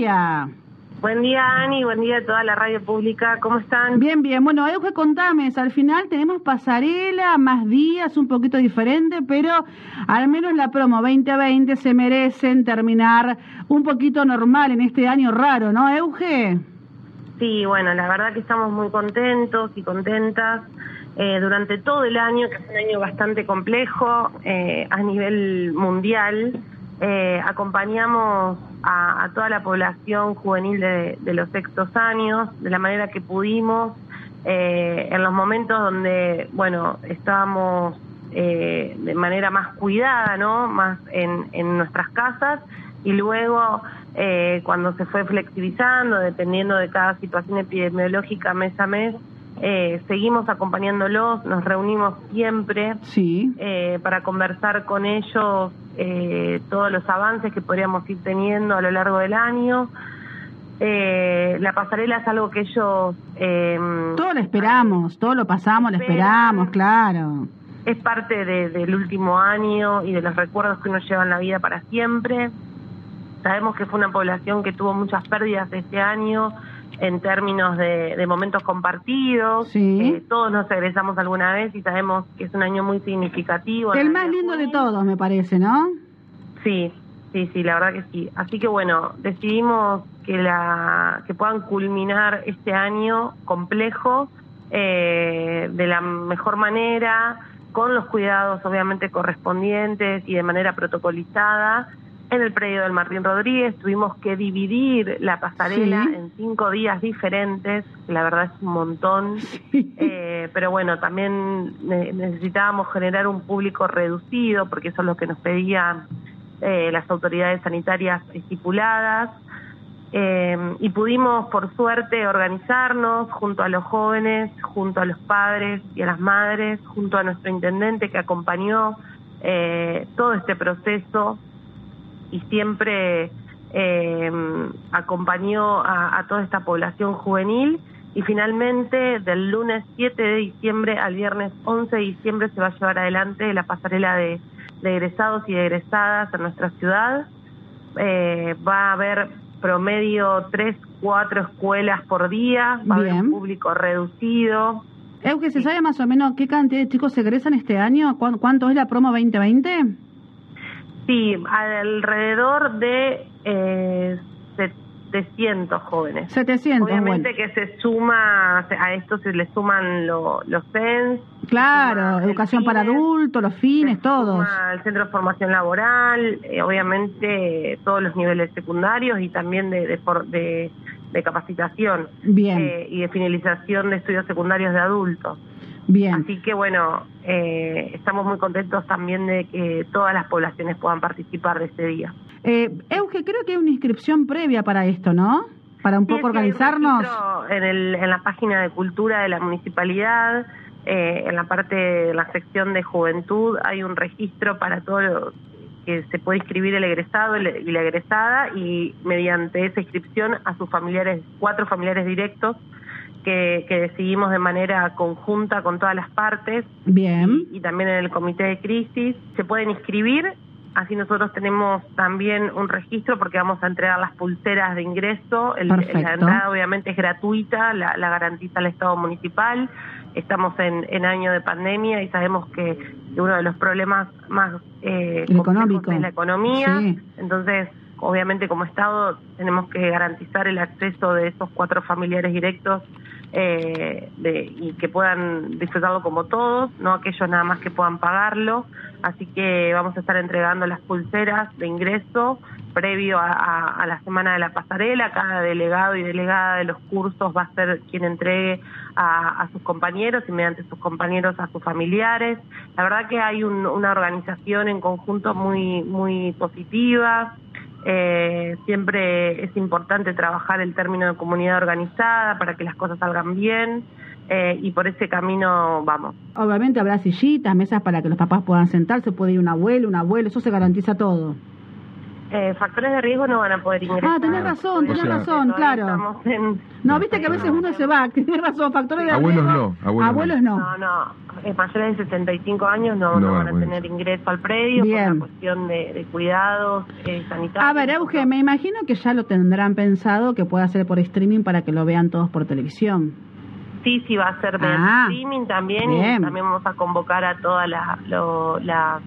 día. Buen día, Ani, buen día a toda la radio pública. ¿Cómo están? Bien, bien. Bueno, Euge, contame, al final tenemos pasarela, más días, un poquito diferente, pero al menos la promo 2020 se merecen terminar un poquito normal en este año raro, ¿no, Euge? Sí, bueno, la verdad que estamos muy contentos y contentas. Eh, durante todo el año, que es un año bastante complejo eh, a nivel mundial, eh, acompañamos a, toda la población juvenil de, los sextos años de la manera que pudimos, en los momentos donde, bueno, estábamos de manera más cuidada, ¿no? Más en, en nuestras casas y luego cuando se fue flexibilizando, dependiendo de cada situación epidemiológica mes a mes, eh, seguimos acompañándolos, nos reunimos siempre sí. eh, para conversar con ellos eh, todos los avances que podríamos ir teniendo a lo largo del año. Eh, la pasarela es algo que ellos... Em, todo lo esperamos, todo lo pasamos, lo esperamos, claro. Es parte del último año y de los recuerdos que uno lleva en la vida para siempre. Sabemos que fue una población que tuvo muchas pérdidas este año, en términos de, momentos compartidos. Eh, todos nos egresamos alguna vez y sabemos que es un año muy significativo. El más lindo de todos, me parece, ¿no? Sí, sí, sí, la verdad que sí. Así que bueno, decidimos que, la, que puedan culminar este año complejo eh, de la mejor manera, con los cuidados obviamente correspondientes y de manera protocolizada en el predio del Martín Rodríguez. Tuvimos que dividir la pasarela en cinco días diferentes, la verdad es un montón, eh, pero bueno, también necesitábamos generar un público reducido, porque eso es lo que nos pedían eh, las autoridades sanitarias estipuladas. Eh, y pudimos, por suerte, organizarnos junto a los jóvenes, junto a los padres y a las madres, junto a nuestro intendente que acompañó todo este proceso y siempre eh, acompañó a, toda esta población juvenil y finalmente del lunes 7 de diciembre al viernes 11 de diciembre se va a llevar adelante la pasarela de, egresados y de egresadas en nuestra ciudad. Eh, va a haber promedio 3, 4 escuelas por día, va a haber un público reducido. que ¿se sabe más o menos qué cantidad de chicos se egresan este año? ¿Cuánto es la promo 2020? Sí, alrededor de eh, 700 jóvenes. 700, Obviamente que se suma, a esto se le suman los CENS. Claro, educación para adultos, los fines, todos. el Centro de Formación Laboral, eh, obviamente todos los niveles secundarios y también de, de, de, capacitación. Bien. Eh, y de finalización de estudios secundarios de adultos. Bien. Así que bueno, eh, estamos muy contentos también de que todas las poblaciones puedan participar de este día. Eh, Euge, creo que hay una inscripción previa para esto, ¿no? Para un poco organizarnos. En, el, en la página de cultura de la municipalidad, eh, en la parte de la sección de juventud, hay un registro para todo que se puede inscribir el egresado y la egresada y mediante esa inscripción a sus familiares, cuatro familiares directos que, decidimos de manera conjunta con todas las partes. Bien. Y, también en el comité de crisis. Se pueden inscribir, así nosotros tenemos también un registro porque vamos a entregar las pulseras de ingreso. El, la entrada obviamente es gratuita, la, garantiza el Estado municipal. Estamos en, en, año de pandemia y sabemos que, uno de los problemas más eh, económico. es la economía. Entonces, obviamente como Estado tenemos que garantizar el acceso de esos cuatro familiares directos eh, de, y que puedan disfrutarlo como todos, no aquellos nada más que puedan pagarlo. Así que vamos a estar entregando las pulseras de ingreso previo a, la semana de la pasarela. Cada delegado y delegada de los cursos va a ser quien entregue a, sus compañeros y mediante sus compañeros a sus familiares. La verdad que hay una organización en conjunto muy, muy positiva. Eh, siempre es importante trabajar el término de comunidad organizada para que las cosas salgan bien eh, y por ese camino vamos. Obviamente habrá sillitas, mesas para que los papás puedan sentarse, puede ir un abuelo, un abuelo, eso se garantiza todo. Eh, factores de riesgo no van a poder ingresar. Ah, tenés razón, tenés razón, claro. No, viste que a veces uno se va, tenés razón, factores de abuelos No, abuelos, no. No, no, eh, mayores de 65 años no, No no van a tener ingreso al predio Bien. por una cuestión de, de cuidados eh, sanitarios. A ver, Euge, me imagino que ya lo tendrán pensado que pueda ser por streaming para que lo vean todos por televisión. Sí, sí, va a ser de Ah, streaming también bien. y también vamos a convocar a toda la, lo- la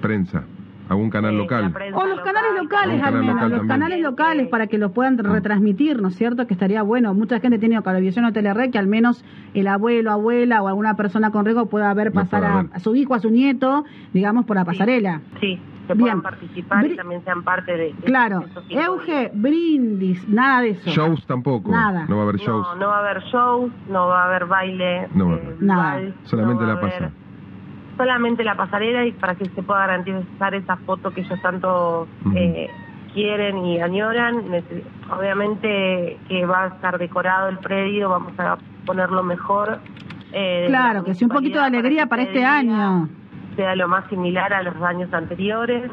Prensa. ¿Algún canal eh, local? O los canales locales, canal menos, local los también. canales locales para que lo puedan retransmitir, ¿no es cierto? Que estaría bueno. Mucha gente tiene Cablevisión o Telered que al menos el abuelo, abuela o alguna persona con riesgo pueda ver pasar a, ver. a su hijo, a su nieto, digamos, por la pasarela. Sí, que Bien. puedan participar Bri- y también sean parte de... de Claro. Euge, brindis, nada de eso. Shows tampoco. Nada. No va a haber shows. No, no va a haber shows, no va a haber baile. No va a eh, haber. Nada. Solamente no va la pasa. Solamente la pasarela y para que se pueda garantizar esa foto que ellos tanto eh, quieren y añoran. Obviamente que va a estar decorado el predio, vamos a ponerlo mejor. eh, Claro, la que sea un poquito de alegría para este día año. sea lo más similar a los años anteriores.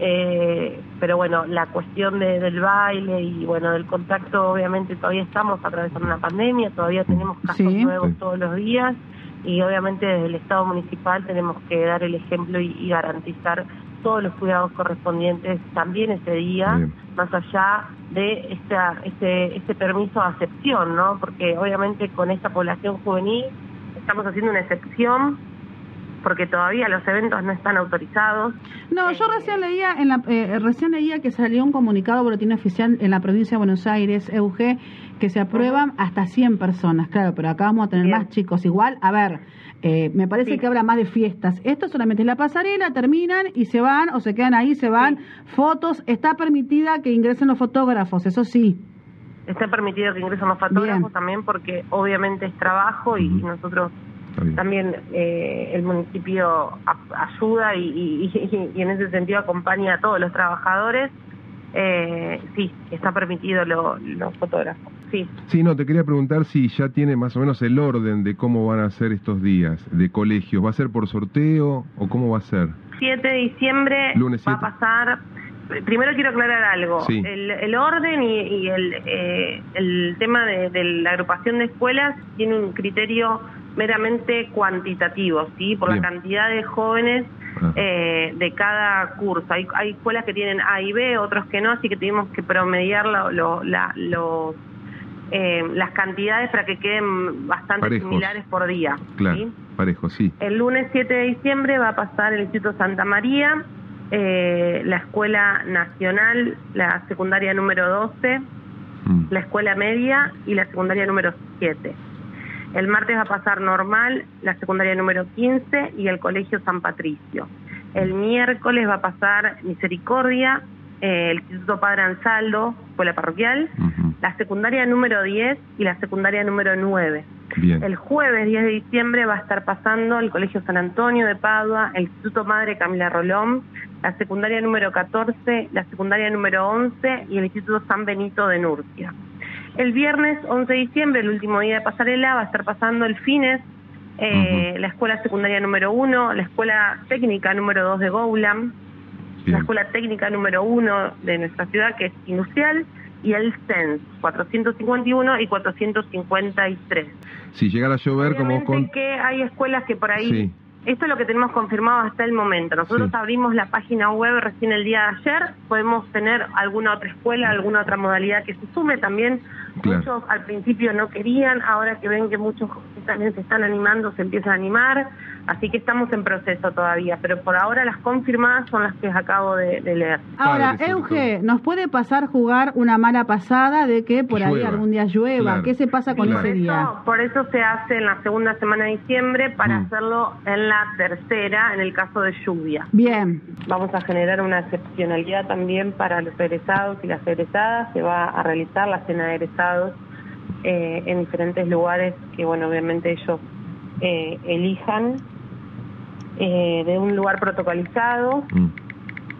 Eh, pero bueno, la cuestión de- del baile y bueno, del contacto, obviamente todavía estamos atravesando una pandemia, todavía tenemos casos Sí. nuevos Sí. todos los días y obviamente desde el Estado municipal tenemos que dar el ejemplo y, y garantizar todos los cuidados correspondientes también ese día, Bien. más allá de esta, este, este permiso de acepción, ¿no? Porque obviamente con esta población juvenil estamos haciendo una excepción porque todavía los eventos no están autorizados. No, yo Eh, recién leía, en la, eh, recién leía que salió un comunicado boletín oficial en la provincia de Buenos Aires, EUG, que se aprueban hasta 100 personas, claro, pero acá vamos a tener Bien. más chicos. Igual, a ver, eh, me parece Sí. que habla más de fiestas. Esto solamente es la pasarela, terminan y se van o se quedan ahí, se van. Fotos, está permitida que ingresen los fotógrafos, eso sí. Está permitido que ingresen los fotógrafos Bien. también porque obviamente es trabajo y, nosotros. También eh, el municipio ayuda y, y- y- y en ese sentido acompaña a todos los trabajadores. Eh, sí, está permitido lo- los fotógrafos. Sí, Sí, no, te quería preguntar si ya tiene más o menos el orden de cómo van a ser estos días de colegios. ¿Va a ser por sorteo o cómo va a ser? 7 de diciembre Lunes va a 7. pasar. Primero quiero aclarar algo. Sí. El, el orden y, y el, eh, el tema de, de la agrupación de escuelas tiene un criterio meramente cuantitativo, ¿sí? Por Bien. la cantidad de jóvenes Ah. eh, de cada curso. Hay, hay escuelas que tienen A y B, otros que no, así que tuvimos que promediar lo- lo- la- los, eh, las cantidades para que queden bastante Parejos. similares por día. Claro, ¿sí? parejo, sí. El lunes 7 de diciembre va a pasar el Instituto Santa María, eh, la Escuela Nacional, la secundaria número 12, Mm. la Escuela Media y la secundaria número 7. El martes va a pasar normal, la secundaria número 15 y el Colegio San Patricio. El miércoles va a pasar Misericordia, eh, el Instituto Padre Ansaldo, Escuela Parroquial, la secundaria número 10 y la secundaria número 9. Bien. El jueves 10 de diciembre va a estar pasando el Colegio San Antonio de Padua, el Instituto Madre Camila Rolón, la secundaria número 14, la secundaria número 11 y el Instituto San Benito de Nurcia. El viernes 11 de diciembre, el último día de pasarela, va a estar pasando el FINES, eh, la escuela secundaria número 1, la escuela técnica número 2 de Goulam, la escuela técnica número 1 de nuestra ciudad, que es industrial, y el CENS 451 y 453. Si llegara a llover, como Obviamente con... que hay escuelas que por ahí... Sí. Esto es lo que tenemos confirmado hasta el momento. Nosotros Sí. abrimos la página web recién el día de ayer. Podemos tener alguna otra escuela, alguna otra modalidad que se sume también. Claro. Muchos al principio no querían, ahora que ven que muchos también se están animando, se empiezan a animar. Así que estamos en proceso todavía. Pero por ahora las confirmadas son las que acabo de, de leer. Ahora, Euge, ¿nos puede pasar jugar una mala pasada de que por ahí algún día llueva? Claro. ¿Qué se pasa con Claro. por ese día? Eso, por eso se hace en la segunda semana de diciembre para Mm. hacerlo en la tercera, en el caso de lluvia. Bien, Vamos a generar una excepcionalidad también para los egresados y las egresadas. Se va a realizar la cena de egresados eh, en diferentes lugares que, bueno, obviamente ellos eh, elijan eh, de un lugar protocolizado, Mm.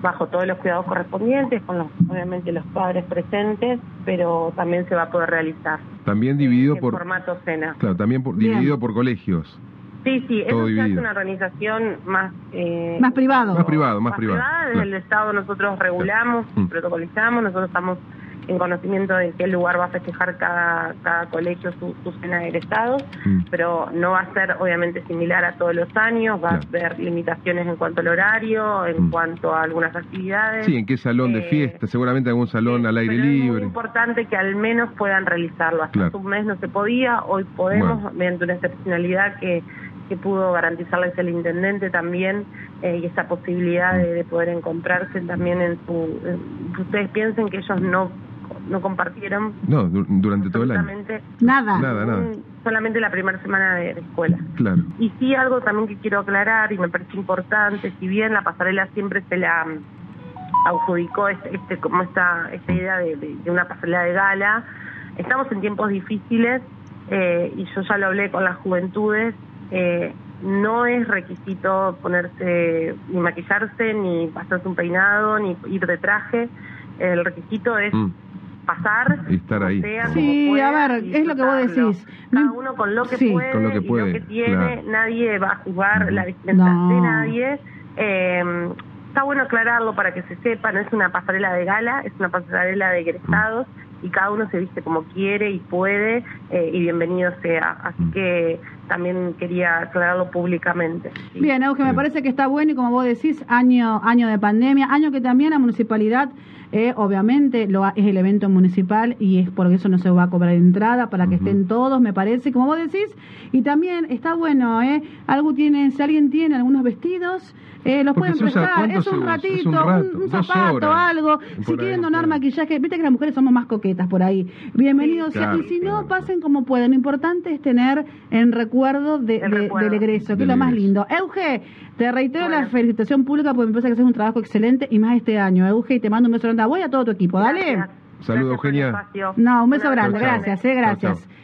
bajo todos los cuidados correspondientes, con los, obviamente los padres presentes, pero también se va a poder realizar. También dividido en por... formato cena. Claro, también por- dividido por colegios. Sí, sí, eso se hace una organización más... eh, más privado. Más privado, más privado. Desde Claro. el Estado nosotros regulamos, Mm. protocolizamos, nosotros estamos en conocimiento de qué lugar va a festejar cada, cada colegio su, su cena de egresados, Mm. pero no va a ser obviamente similar a todos los años, va Claro. a haber limitaciones en cuanto al horario, en Mm. cuanto a algunas actividades. Sí, ¿en qué salón de Eh, fiesta? Seguramente algún salón al aire pero Es libre. muy importante que al menos puedan realizarlo. Hasta Claro. hace un mes no se podía, hoy podemos, Bueno. mediante una excepcionalidad que, que pudo garantizarles el intendente también, eh, y esa posibilidad de, de poder encontrarse también en su. en- ustedes piensen que ellos no, no compartieron No, du- durante todo el año. Nada. Nada, nada. solamente la primera semana de, de escuela. Claro. Y sí, algo también que quiero aclarar y me parece importante, si bien la pasarela siempre se la mm, adjudicó este, este- como esta, esta idea de, de- de una pasarela de gala, estamos en tiempos difíciles eh, y yo ya lo hablé con las juventudes, eh, no es requisito ponerse ni maquillarse, ni pasarse un peinado, ni ir de traje, el requisito es Mm. Pasar Y estar como ahí. sea, Sí, pueda, a ver, y es lo que vos decís. Cada No- uno con lo que Sí. puede, Con lo que y puede, lo que tiene, claro. nadie va a juzgar Ujú. la vestimenta No. de nadie. Eh, está bueno aclararlo para que se sepa, no es una pasarela de gala, es una pasarela de egresados y cada uno se viste como quiere y puede eh, y bienvenido sea. Así que también quería aclararlo públicamente. Sí. Bien, Euge, me Bien. parece que está bueno y como vos decís, año, año de pandemia, año que también la municipalidad, eh, obviamente, lo ha- es el evento municipal y es por eso no se va a cobrar entrada para que estén todos, me parece, como vos decís. Y también está bueno, ¿eh? Algo tiene, si alguien tiene algunos vestidos, eh, los Porque pueden prestar. ¿cuánto Es un usa? ratito, Es un rato, zapato, horas. algo. Si ahí, quieren donar maquillaje, viste que las mujeres somos más coquetas por ahí. Bienvenidos Sí, sea. claro, Y si no, pasen como pueden. Lo importante es tener en recuerdo de, El de- recuerdo. del egreso, que Del es lo más lindo. Euge, te reitero la felicitación pública porque me parece que haces un trabajo excelente y más este año, Euge, y te mando un beso grande a vos y a todo tu equipo. Dale. Gracias. Saludos, Eugenia. No, un beso grande, gracias, eh, Chao, gracias. chao.